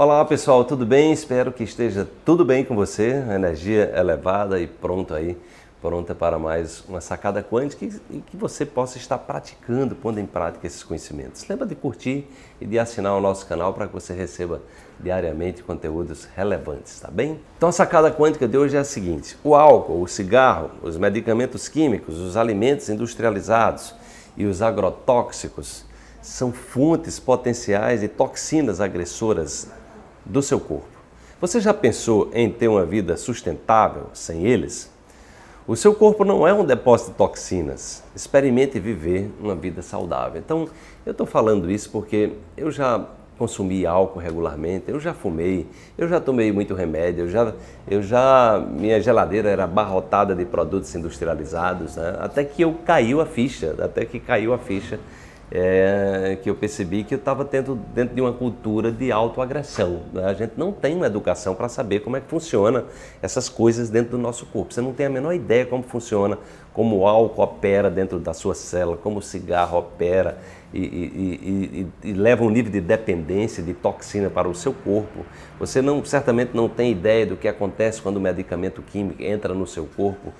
Olá pessoal, tudo bem? Espero que esteja tudo bem com você, energia elevada e pronto aí, pronta para mais uma sacada quântica e que você possa estar praticando, pondo em prática esses conhecimentos. Lembra de curtir e de assinar o nosso canal para que você receba diariamente conteúdos relevantes, tá bem? Então a sacada quântica de hoje é a seguinte: o álcool, o cigarro, os medicamentos químicos, os alimentos industrializados e os agrotóxicos são fontes potenciais de toxinas agressoras do seu corpo. Você já pensou em ter uma vida sustentável sem eles? O seu corpo não é um depósito de toxinas. Experimente viver uma vida saudável. Então, eu estou falando isso porque eu já consumi álcool regularmente, eu já fumei, eu já tomei muito remédio, eu já, eu já minha geladeira era abarrotada de produtos industrializados, né? até que eu caiu a ficha, até que caiu a ficha é, que eu percebi que eu estava dentro, dentro de uma cultura de autoagressão. Né? A gente não tem uma educação para saber como é que funciona essas coisas dentro do nosso corpo. Você não tem a menor ideia como funciona, como o álcool opera dentro da sua célula, como o cigarro opera e, e, e, e, leva um nível de dependência, de toxina para o seu corpo. Você não, certamente não tem ideia do que acontece quando o medicamento químico entra no seu corpo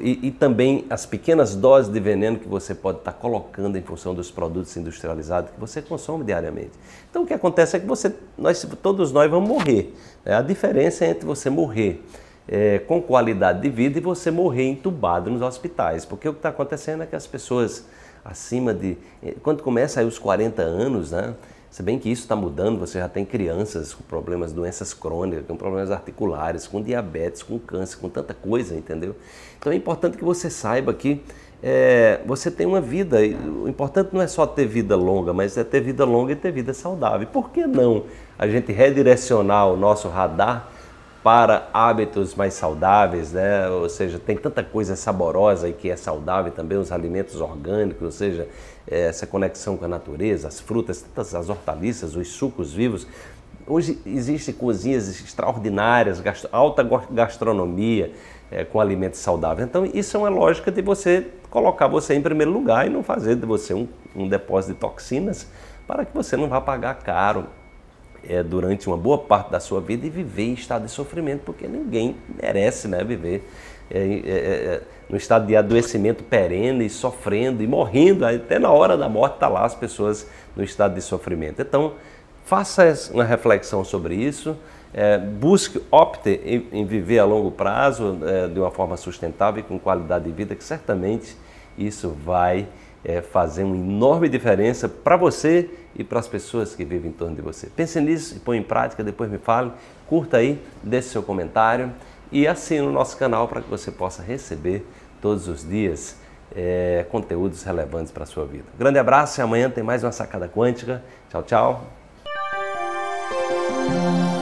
e, também as pequenas doses de veneno que você pode estar colocando em função dos produtos industrializados que você consome diariamente. Então o que acontece é que você, nós, todos nós vamos morrer. Né? A diferença é entre você morrer é, com qualidade de vida e você morrer entubado nos hospitais. Porque o que está acontecendo é que as pessoas acima de. Eh, quando começa aí os 40 anos, né? Se bem que isso está mudando, você já tem crianças com problemas, doenças crônicas, com problemas articulares, com diabetes, com câncer, com tanta coisa, entendeu? Então é importante que você saiba que é, você tem uma vida. O importante não é só ter vida longa, mas é ter vida longa e ter vida saudável. Por que não a gente redirecionar o nosso radar para hábitos mais saudáveis, né? Ou seja, tem tanta coisa saborosa e que é saudável também, os alimentos orgânicos, ou seja, é, essa conexão com a natureza, as frutas, tantas as hortaliças, os sucos vivos. Hoje existem cozinhas extraordinárias, alta gastronomia é, com alimentos saudáveis. Então, isso é uma lógica de você colocar você em primeiro lugar e não fazer de você um, um depósito de toxinas para que você não vá pagar caro é, durante uma boa parte da sua vida e viver em estado de sofrimento, porque ninguém merece né, viver é, é, é, no estado de adoecimento perene, sofrendo e morrendo, até na hora da morte está lá as pessoas no estado de sofrimento. Então, faça uma reflexão sobre isso, é, busque, opte em, em, viver a longo prazo é, de uma forma sustentável e com qualidade de vida, que certamente isso vai é, fazer uma enorme diferença para você e para as pessoas que vivem em torno de você. Pense nisso e põe em prática, depois me fale, curta aí, deixe seu comentário e assine o nosso canal para que você possa receber todos os dias é, conteúdos relevantes para a sua vida. Grande abraço e amanhã tem mais uma sacada quântica. Tchau, tchau. Thank you.